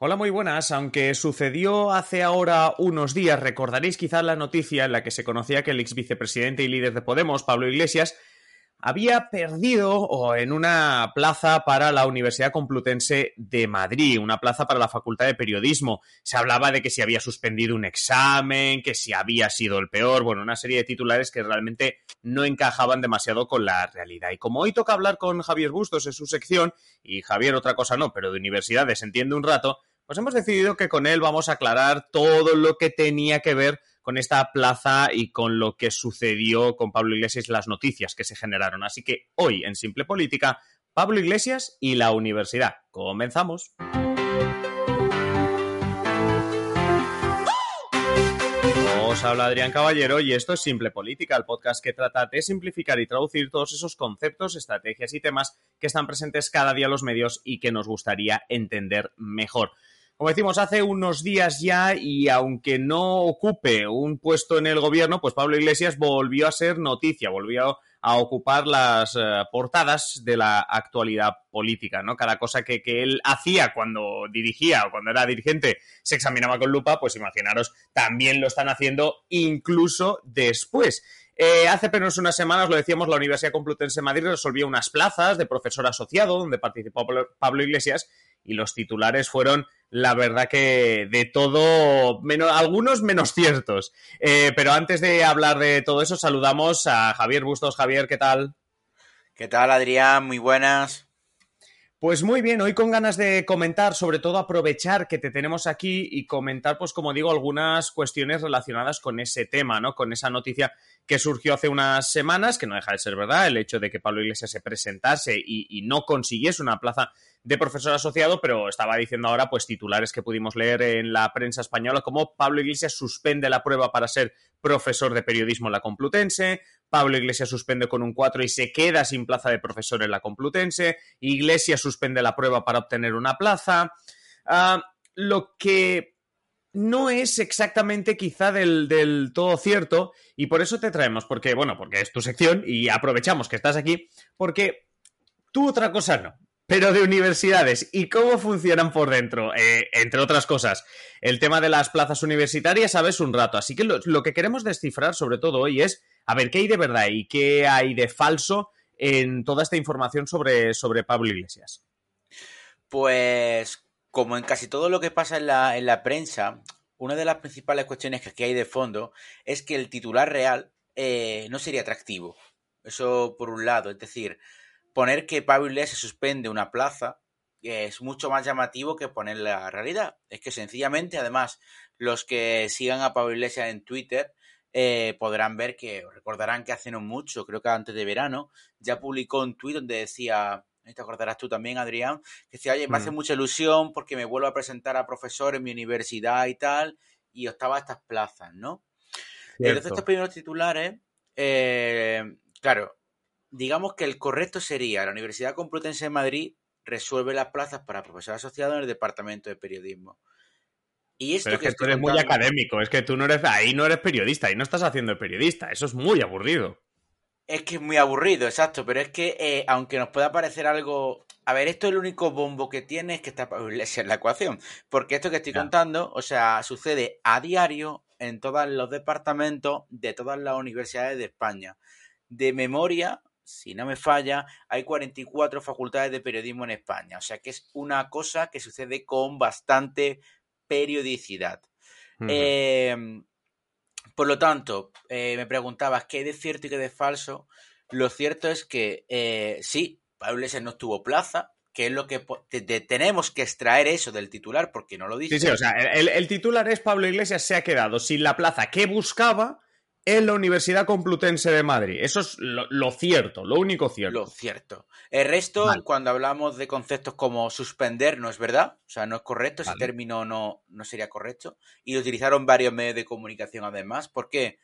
Hola, muy buenas. Aunque sucedió hace ahora unos días, recordaréis quizás la noticia en la que se conocía que el ex vicepresidente y líder de Podemos, Pablo Iglesias, había perdido en una plaza para la Universidad Complutense de Madrid, una plaza para la Facultad de Periodismo. Se hablaba de que si había suspendido un examen, que si había sido el peor, bueno, una serie de titulares que realmente no encajaban demasiado con la realidad. Y como hoy toca hablar con Javier Bustos en su sección, y Javier otra cosa no, pero de universidades entiende un rato, pues hemos decidido que con él vamos a aclarar todo lo que tenía que ver con esta plaza y con lo que sucedió con Pablo Iglesias, las noticias que se generaron. Así que hoy en Simple Política, Pablo Iglesias y la universidad. Comenzamos. Os habla Adrián Caballero y esto es Simple Política, el podcast que trata de simplificar y traducir todos esos conceptos, estrategias y temas que están presentes cada día en los medios y que nos gustaría entender mejor. Como decimos, hace unos días ya y aunque no ocupe un puesto en el gobierno, pues Pablo Iglesias volvió a ser noticia, volvió a ocupar las eh, portadas de la actualidad política, ¿no? Cada cosa que, que, él hacía cuando dirigía o cuando era dirigente se examinaba con lupa, pues imaginaros, también lo están haciendo incluso después. Eh, hace apenas unas semanas, lo decíamos, la Universidad Complutense de Madrid resolvió unas plazas de profesor asociado donde participó Pablo Iglesias y los titulares fueron la verdad que de todo, menos, algunos menos ciertos. Eh, pero antes de hablar de todo eso, saludamos a Javier Bustos. Javier, ¿qué tal? ¿Qué tal, Adrián? Muy buenas. Pues muy bien, hoy con ganas de comentar, sobre todo aprovechar que te tenemos aquí y comentar, pues como digo, algunas cuestiones relacionadas con ese tema, ¿no? Con esa noticia que surgió hace unas semanas, que no deja de ser verdad, el hecho de que Pablo Iglesias se presentase y, y no consiguiese una plaza de profesor asociado, pero estaba diciendo ahora, pues titulares que pudimos leer en la prensa española, como Pablo Iglesias suspende la prueba para ser profesor de periodismo en la Complutense, Pablo Iglesias suspende con un 4 y se queda sin plaza de profesor en la Complutense, Iglesias suspende la prueba para obtener una plaza. Uh, lo que no es exactamente quizá del, del, todo cierto y por eso te traemos, porque, bueno, porque es tu sección y aprovechamos que estás aquí, porque tú otra cosa no. Pero de universidades y cómo funcionan por dentro, eh, entre otras cosas, el tema de las plazas universitarias, sabes un rato. Así que lo, que queremos descifrar sobre todo hoy es a ver qué hay de verdad y qué hay de falso en toda esta información sobre, sobre Pablo Iglesias. Pues, como en casi todo lo que pasa en la, en la prensa, una de las principales cuestiones que aquí hay de fondo es que el titular real eh, no sería atractivo. Eso por un lado, es decir, poner que Pablo Iglesias suspende una plaza es mucho más llamativo que poner la realidad. Es que sencillamente, además, los que sigan a Pablo Iglesias en Twitter eh, podrán ver que, recordarán que hace no mucho, creo que antes de verano, ya publicó un tuit donde decía, te acordarás tú también, Adrián, que decía, oye, me hace mucha ilusión porque me vuelvo a presentar a profesor en mi universidad y tal, y optaba estas plazas, ¿no? Cierto. Entonces, estos primeros titulares, eh, claro, digamos que el correcto sería la Universidad Complutense de Madrid resuelve las plazas para profesor asociado en el Departamento de Periodismo. Y esto Pero es que, que tú eres contando... muy académico, es que tú no eres, ahí no eres periodista, ahí no estás haciendo periodista, eso es muy aburrido. Es que es muy aburrido, exacto, pero es que eh, aunque nos pueda parecer algo... A ver, esto es el único bombo que tiene es que está en la ecuación, porque esto que estoy contando, o sea, sucede a diario en todos los departamentos de todas las universidades de España. De memoria, si no me falla, hay 44 facultades de periodismo en España, o sea que es una cosa que sucede con bastante periodicidad. Uh -huh. eh, por lo tanto, eh, me preguntabas qué hay de cierto y qué de falso. Lo cierto es que eh, sí, Pablo Iglesias no tuvo plaza, que es lo que te, te, tenemos que extraer eso del titular porque no lo dice. Sí, sí, o sea, el, el, titular es Pablo Iglesias se ha quedado sin la plaza que buscaba en la Universidad Complutense de Madrid. Eso es lo, lo cierto, lo único cierto. Lo cierto. El resto, cuando hablamos de conceptos como suspender, no es verdad. O sea, no es correcto. Ese término no, no sería correcto. Y lo utilizaron varios medios de comunicación además. ¿Por qué?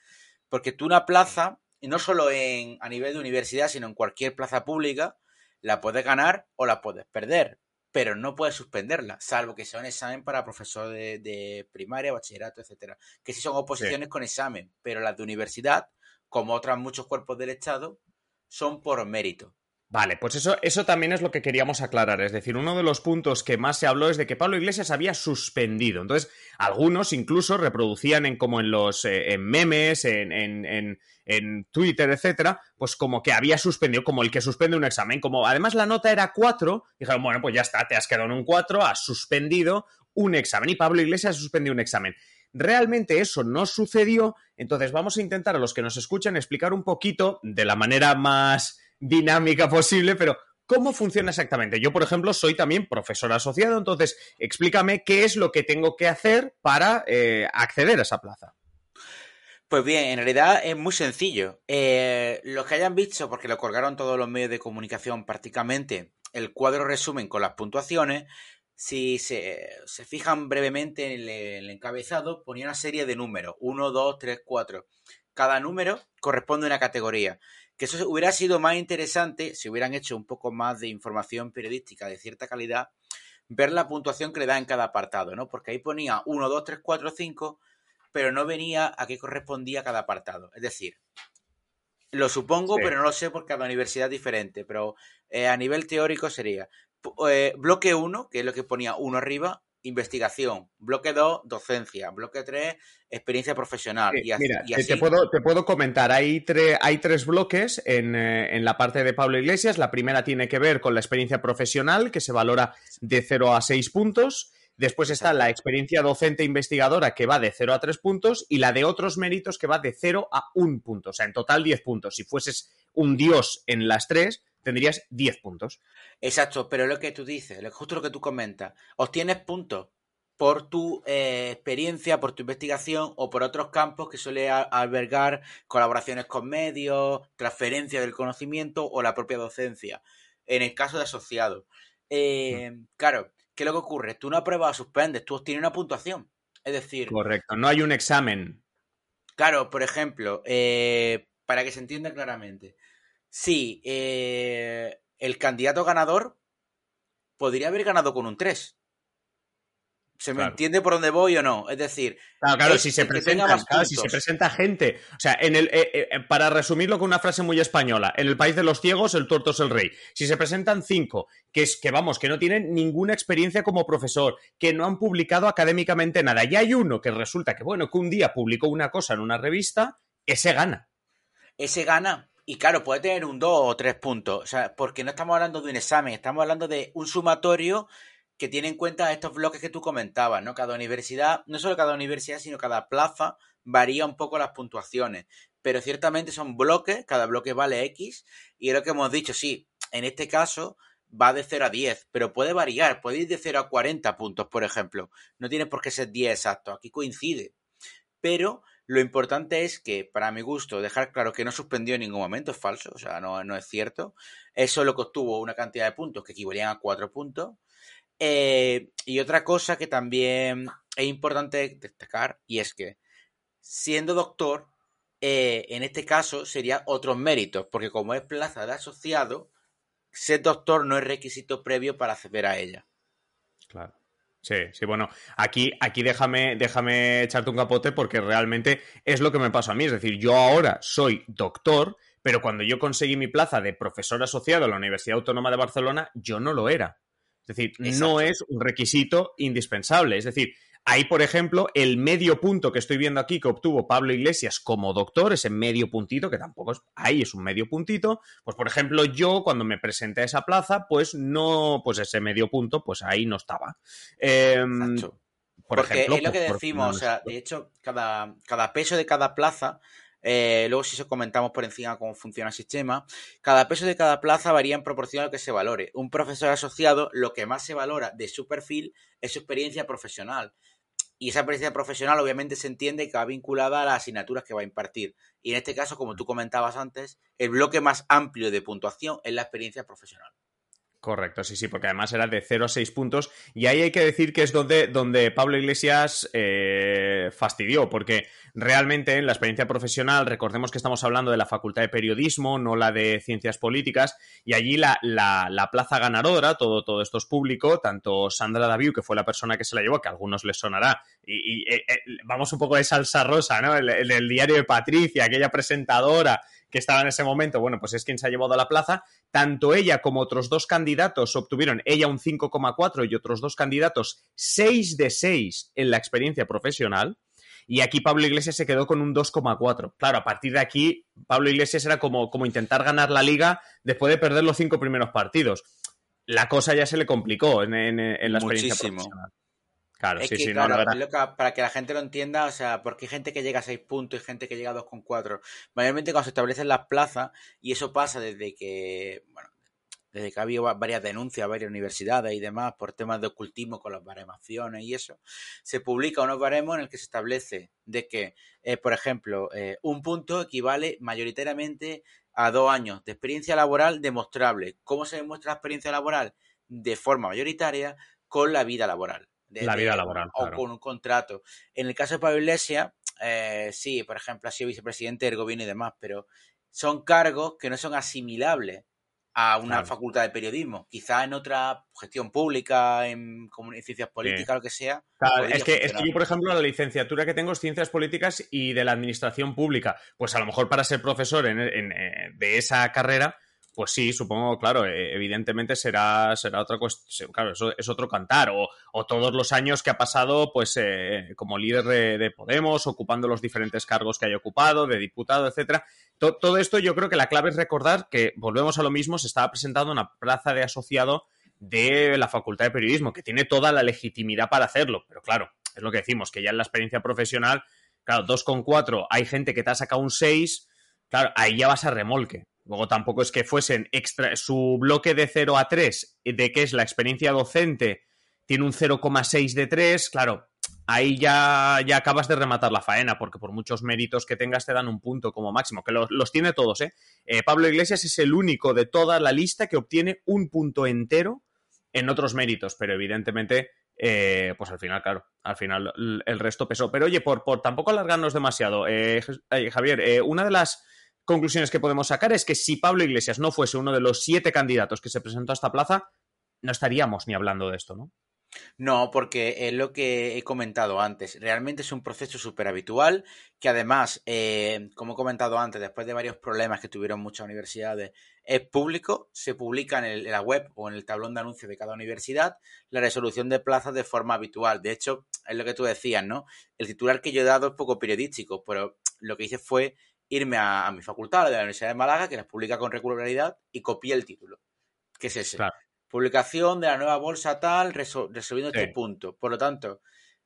Porque tú una plaza, y no solo en, a nivel de universidad, sino en cualquier plaza pública, la puedes ganar o la puedes perder. Pero no puedes suspenderla, salvo que sea un examen para profesor de, primaria, bachillerato, etcétera. Que sí son oposiciones con examen, pero las de universidad, como otros muchos cuerpos del Estado, son por mérito. Vale, pues eso, eso también es lo que queríamos aclarar. Es decir, uno de los puntos que más se habló es de que Pablo Iglesias había suspendido. Entonces, algunos incluso reproducían en como en los eh, memes, en, en, en, Twitter, etcétera, pues como que había suspendido, como el que suspende un examen. Como además la nota era 4, dijeron, bueno, pues ya está, te has quedado en un 4, has suspendido un examen. Y Pablo Iglesias suspendió un examen. Realmente eso no sucedió, entonces vamos a intentar a los que nos escuchan explicar un poquito de la manera más dinámica posible, pero ¿cómo funciona exactamente? Yo, por ejemplo, soy también profesor asociado, entonces explícame qué es lo que tengo que hacer para eh, acceder a esa plaza. Pues bien, en realidad es muy sencillo. Eh, los que hayan visto, porque lo colgaron todos los medios de comunicación prácticamente, el cuadro resumen con las puntuaciones, si se, fijan brevemente en el, en el, encabezado, ponía una serie de números, 1, 2, 3, 4. Cada número corresponde a una categoría. Que eso hubiera sido más interesante si hubieran hecho un poco más de información periodística de cierta calidad, ver la puntuación que le da en cada apartado, ¿no? Porque ahí ponía 1, 2, 3, 4, 5, pero no venía a qué correspondía cada apartado. Es decir, lo supongo, pero no lo sé porque cada universidad es diferente, pero eh, a nivel teórico sería eh, bloque 1, que es lo que ponía 1 arriba, investigación. Bloque 2, docencia. Bloque 3, experiencia profesional. y, mira, Te, puedo, te puedo comentar, hay, hay tres bloques en, eh, en, la parte de Pablo Iglesias. La primera tiene que ver con la experiencia profesional, que se valora de 0 a 6 puntos. Después está la experiencia docente investigadora que va de 0 a 3 puntos y la de otros méritos que va de 0 a 1 punto. O sea, en total 10 puntos. Si fueses un dios en las tres, tendrías 10 puntos. Exacto, pero lo que tú dices, justo lo que tú comentas, obtienes puntos por tu eh, experiencia, por tu investigación o por otros campos que suele albergar colaboraciones con medios, transferencia del conocimiento o la propia docencia. En el caso de asociado. Eh, mm. Claro, ¿qué es lo que ocurre? Tú no apruebas o suspendes, tú obtienes una puntuación. Es decir. Correcto, no hay un examen. Claro, por ejemplo, eh, para que se entienda claramente, Sí, eh, el candidato ganador podría haber ganado con un 3. ¿Se me entiende por dónde voy o no? Es decir, claro, claro, si se, presenta, si se presenta gente, o sea, en el, eh, eh, para resumirlo con una frase muy española, en el país de los ciegos el tuerto es el rey. Si se presentan cinco, que es que vamos, que no tienen ninguna experiencia como profesor, que no han publicado académicamente nada, y hay uno que resulta que bueno, que un día publicó una cosa en una revista, ese gana. Ese gana, y claro, puede tener un 2 o 3 puntos, o sea, porque no estamos hablando de un examen, estamos hablando de un sumatorio que tiene en cuenta estos bloques que tú comentabas, ¿no? Cada universidad, no solo cada universidad, sino cada plaza varía un poco las puntuaciones, pero ciertamente son bloques, cada bloque vale X, y es lo que hemos dicho, sí, en este caso va de 0 a 10, pero puede variar, puede ir de 0 a 40 puntos, por ejemplo, no tiene por qué ser 10 exacto, aquí coincide, pero lo importante es que, para mi gusto, dejar claro que no suspendió en ningún momento es falso, o sea, no, es cierto. Eso lo que obtuvo una cantidad de puntos que equivalían a cuatro puntos. Eh, y otra cosa que también es importante destacar, y es que, siendo doctor, eh, en este caso sería otros méritos, porque como es plaza de asociado, ser doctor no es requisito previo para acceder a ella. Claro. Sí, sí, bueno, aquí, aquí déjame, déjame echarte un capote porque realmente es lo que me pasó a mí. Es decir, yo ahora soy doctor, pero cuando yo conseguí mi plaza de profesor asociado a la Universidad Autónoma de Barcelona, yo no lo era. Es decir, no es un requisito indispensable. Es decir, Ahí, por ejemplo, el medio punto que estoy viendo aquí que obtuvo Pablo Iglesias como doctor, ese medio puntito, que tampoco es, ahí es un medio puntito, pues por ejemplo yo cuando me presenté a esa plaza, pues no, pues ese medio punto, pues ahí no estaba. Em, por Porque ejemplo, es lo que decimos, o sea, de hecho, cada, cada peso de cada plaza eh, luego, si os comentamos por encima cómo funciona el sistema, cada peso de cada plaza varía en proporción a lo que se valore. Un profesor asociado, lo que más se valora de su perfil es su experiencia profesional. Y esa experiencia profesional obviamente se entiende que va vinculada a las asignaturas que va a impartir. Y en este caso, como tú comentabas antes, el bloque más amplio de puntuación es la experiencia profesional. Correcto, sí, sí, porque además era de 0 a 6 puntos. Y ahí hay que decir que es donde, donde Pablo Iglesias eh, fastidió, porque realmente en la experiencia profesional, recordemos que estamos hablando de la Facultad de Periodismo, no la de Ciencias Políticas, y allí la, la, plaza ganadora, todo, todo esto es público, tanto Sandra Daviu, que fue la persona que se la llevó, que a algunos les sonará, y, eh, eh, vamos un poco de salsa rosa, ¿no? El, el diario de Patricia, aquella presentadora que estaba en ese momento, bueno, pues es quien se ha llevado a la plaza. Tanto ella como otros dos candidatos obtuvieron, ella un 5,4 y otros dos candidatos 6 de 6 en la experiencia profesional. Y aquí Pablo Iglesias se quedó con un 2,4. Claro, a partir de aquí, Pablo Iglesias era como, como intentar ganar la liga después de perder los cinco primeros partidos. La cosa ya se le complicó en, la experiencia profesional. Claro, sí, sí, para que la gente lo entienda, o sea, porque hay gente que llega a 6 puntos y gente que llega a 2,4. Mayormente cuando se establecen las plazas, y eso pasa desde que, bueno, desde que ha habido varias denuncias a varias universidades y demás por temas de ocultismo con las baremaciones y eso, se publica unos baremos en el que se establece de que, eh, por ejemplo, eh, un punto equivale mayoritariamente a dos años de experiencia laboral demostrable. ¿Cómo se demuestra la experiencia laboral? De forma mayoritaria con la vida laboral la vida laboral. O con un contrato. En el caso de Pablo Iglesias, eh, sí, por ejemplo, ha sido vicepresidente del gobierno y demás, pero son cargos que no son asimilables a una facultad de periodismo. Quizá en otra gestión pública, en, ciencias políticas, lo que sea. es, que, yo, por ejemplo, la licenciatura que tengo es ciencias políticas y de la administración pública. Pues a lo mejor para ser profesor eh, de esa carrera, pues sí, supongo, claro, e, evidentemente será, será otra cuestión, claro, eso es otro cantar, o, todos los años que ha pasado, pues, eh, como líder de, Podemos, ocupando los diferentes cargos que haya ocupado, de diputado, etcétera. todo esto yo creo que la clave es recordar que, volvemos a lo mismo, se estaba presentando una plaza de asociado de la Facultad de Periodismo, que tiene toda la legitimidad para hacerlo, pero claro, es lo que decimos, que ya en la experiencia profesional, claro, 2,4, hay gente que te ha sacado un 6, claro, ahí ya vas a remolque. Luego tampoco es que fuesen extra. Su bloque de 0 a 3, de que es la experiencia docente, tiene un 0,6 de 3. Claro, ahí ya, ya acabas de rematar la faena, porque por muchos méritos que tengas te dan un punto como máximo, que los, tiene todos, ¿eh? ¿eh? Pablo Iglesias es el único de toda la lista que obtiene un punto entero en otros méritos, pero evidentemente, eh, pues al final, claro, al final el resto pesó. Pero oye, por, por tampoco alargarnos demasiado, eh, Javier, una de las conclusiones que podemos sacar es que si Pablo Iglesias no fuese uno de los siete candidatos que se presentó a esta plaza, no estaríamos ni hablando de esto, ¿no? No, porque es lo que he comentado antes. Realmente es un proceso súper habitual que además, eh, como he comentado antes, después de varios problemas que tuvieron muchas universidades, es público, se publica en, en la web o en el tablón de anuncios de cada universidad la resolución de plazas de forma habitual. De hecho, es lo que tú decías, ¿no? El titular que yo he dado es poco periodístico, pero lo que hice fue irme a, mi facultad, de la Universidad de Málaga, que las publica con regularidad, y copié el título, que es ese. Publicación de la nueva bolsa tal, resolviendo este punto. Por lo tanto,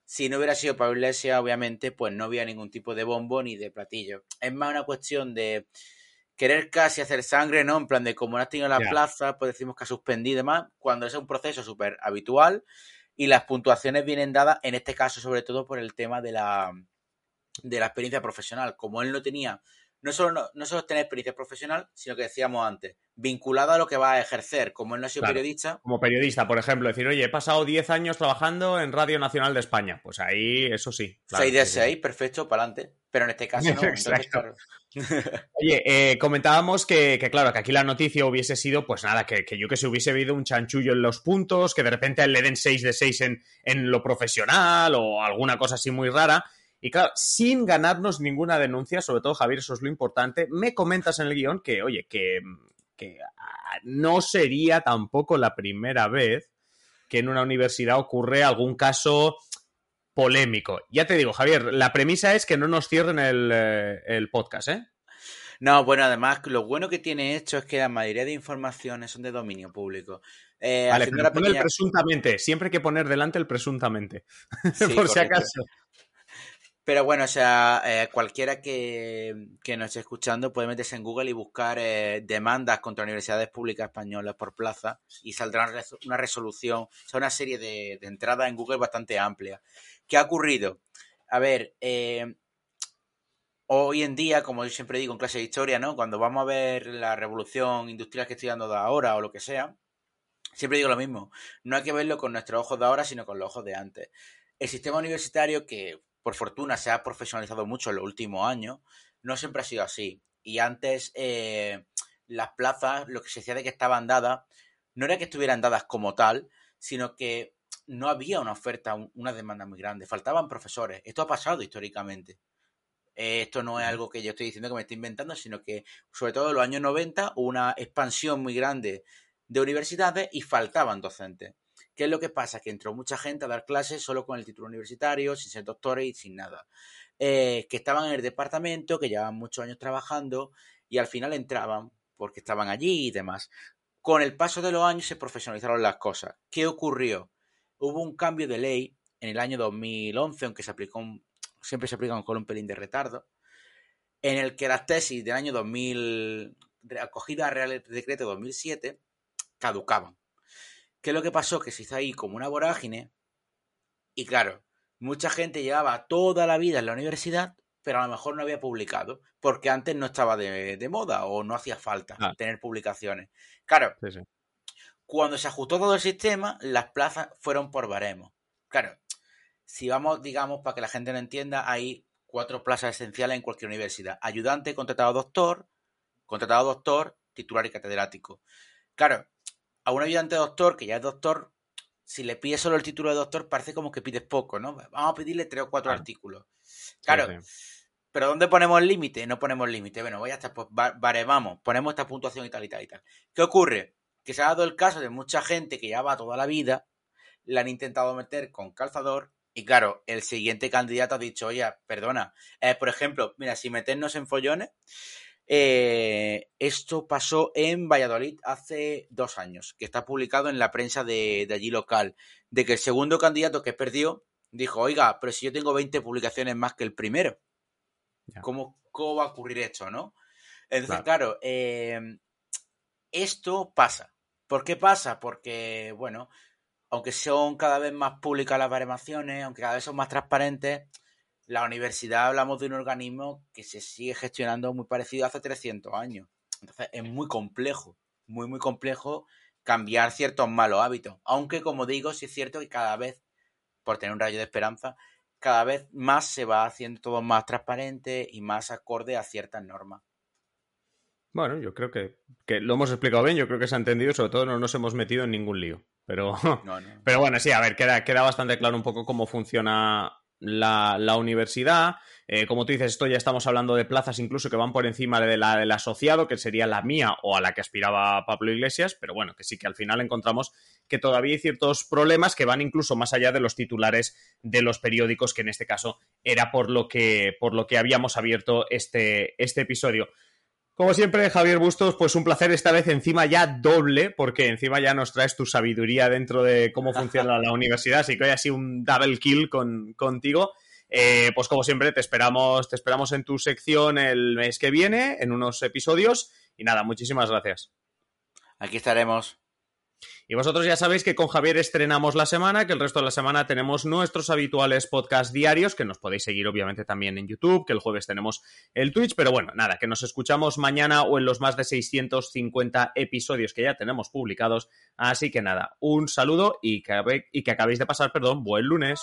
si no hubiera sido para Iglesia, obviamente, pues no había ningún tipo de bombo ni de platillo. Es más una cuestión de querer casi hacer sangre, ¿no? En plan de como no has tenido la plaza, pues decimos que ha suspendido y demás, cuando es un proceso súper habitual y las puntuaciones vienen dadas, en este caso, sobre todo por el tema de la, de la experiencia profesional. Como él no tenía, no solo, no, solo tener experiencia profesional, sino que decíamos antes, vinculada a lo que va a ejercer. Como él no ha sido periodista. Como periodista, por ejemplo, decir, oye, he pasado 10 años trabajando en Radio Nacional de España. Pues ahí, eso sí. 6 de 6, perfecto, para adelante. Pero en este caso no. Oye, eh, comentábamos que, claro, que aquí la noticia hubiese sido, pues nada, que, yo que se hubiese habido un chanchullo en los puntos, que de repente le den 6 de 6 en, en lo profesional o alguna cosa así muy rara. Y claro, sin ganarnos ninguna denuncia, sobre todo Javier, eso es lo importante, me comentas en el guion que, oye, que, ah, no sería tampoco la primera vez que en una universidad ocurre algún caso polémico. Ya te digo, Javier, la premisa es que no nos cierren el, eh, podcast, ¿eh? No, bueno, además, lo bueno que tiene esto es que la mayoría de informaciones son de dominio público. Eh, vale, pero el presuntamente. Siempre hay que poner delante el presuntamente. Por si acaso. Pero bueno, o sea, eh, cualquiera que, que, nos esté escuchando puede meterse en Google y buscar eh, demandas contra universidades públicas españolas por plaza y saldrá una resolución, o sea, una serie de, de entradas en Google bastante amplia. ¿Qué ha ocurrido? A ver, eh, hoy en día, como yo siempre digo en clase de historia, ¿no? Cuando vamos a ver la revolución industrial que estoy dando de ahora o lo que sea, siempre digo lo mismo. No hay que verlo con nuestros ojos de ahora, sino con los ojos de antes. El sistema universitario que por fortuna se ha profesionalizado mucho en los últimos años, no siempre ha sido así. Y antes eh, las plazas, lo que se decía de que estaban dadas, no era que estuvieran dadas como tal, sino que no había una oferta, una demanda muy grande, faltaban profesores. Esto ha pasado históricamente. Eh, esto no es algo que yo estoy diciendo que me estoy inventando, sino que sobre todo en los años 90 hubo una expansión muy grande de universidades y faltaban docentes. ¿Qué es lo que pasa? Que entró mucha gente a dar clases solo con el título universitario, sin ser doctores y sin nada. Eh, que estaban en el departamento, que llevaban muchos años trabajando y al final entraban porque estaban allí y demás. Con el paso de los años se profesionalizaron las cosas. ¿Qué ocurrió? Hubo un cambio de ley en el año 2011, aunque se aplicó siempre se aplica con un pelín de retardo, en el que las tesis del año 2000, acogida Real Decreto 2007, caducaban. ¿Qué es lo que pasó? Que se hizo ahí como una vorágine. Y claro, mucha gente llevaba toda la vida en la universidad, pero a lo mejor no había publicado, porque antes no estaba de, moda o no hacía falta ah. tener publicaciones. Claro, cuando se ajustó todo el sistema, las plazas fueron por baremo. Claro, si vamos, digamos, para que la gente lo entienda, hay cuatro plazas esenciales en cualquier universidad. Ayudante, contratado doctor, contratado doctor, titular y catedrático. Claro, a un ayudante doctor, que ya es doctor, si le pides solo el título de doctor, parece como que pides poco, ¿no? Vamos a pedirle tres o cuatro artículos. Claro. Pero ¿dónde ponemos el límite? No ponemos límite. Bueno, voy a estar, pues vamos, ponemos esta puntuación y tal y tal y tal. ¿Qué ocurre? Que se ha dado el caso de mucha gente que ya va toda la vida, la han intentado meter con calzador y claro, el siguiente candidato ha dicho, oye, perdona, eh, por ejemplo, mira, si meternos en follones, eh, esto pasó en Valladolid hace dos años, que está publicado en la prensa de, allí local, de que el segundo candidato que perdió dijo, oiga, pero si yo tengo 20 publicaciones más que el primero, ¿cómo, va a ocurrir esto, no? Entonces, claro, em, esto pasa. ¿Por qué pasa? Porque, bueno, aunque son cada vez más públicas las baremaciones, aunque cada vez son más transparentes, la universidad hablamos de un organismo que se sigue gestionando muy parecido hace 300 años. Entonces es muy complejo, muy, muy complejo cambiar ciertos malos hábitos. Aunque, como digo, sí es cierto que cada vez, por tener un rayo de esperanza, cada vez más se va haciendo todo más transparente y más acorde a ciertas normas. Bueno, yo creo que, lo hemos explicado bien, yo creo que se ha entendido, sobre todo no nos hemos metido en ningún lío. Pero, pero bueno, sí, a ver, queda, queda bastante claro un poco cómo funciona la, universidad. Eh, como tú dices, esto ya estamos hablando de plazas incluso que van por encima de la del asociado, que sería la mía o a la que aspiraba Pablo Iglesias, pero bueno, que sí que al final encontramos que todavía hay ciertos problemas que van incluso más allá de los titulares de los periódicos, que en este caso era por lo que, por lo que habíamos abierto este, este episodio. Como siempre, Javier Bustos, pues un placer esta vez encima ya doble, porque encima ya nos traes tu sabiduría dentro de cómo funciona la universidad, así que hoy ha sido un double kill con, contigo. Eh, pues como siempre, te esperamos, te esperamos en tu sección el mes que viene, en unos episodios. Y nada, muchísimas gracias. Aquí estaremos. Y vosotros ya sabéis que con Javier estrenamos la semana, que el resto de la semana tenemos nuestros habituales podcast diarios, que nos podéis seguir obviamente también en YouTube, que el jueves tenemos el Twitch, pero bueno, nada, que nos escuchamos mañana o en los más de 650 episodios que ya tenemos publicados. Así que nada, un saludo y que, y que acabéis de pasar, perdón, buen lunes.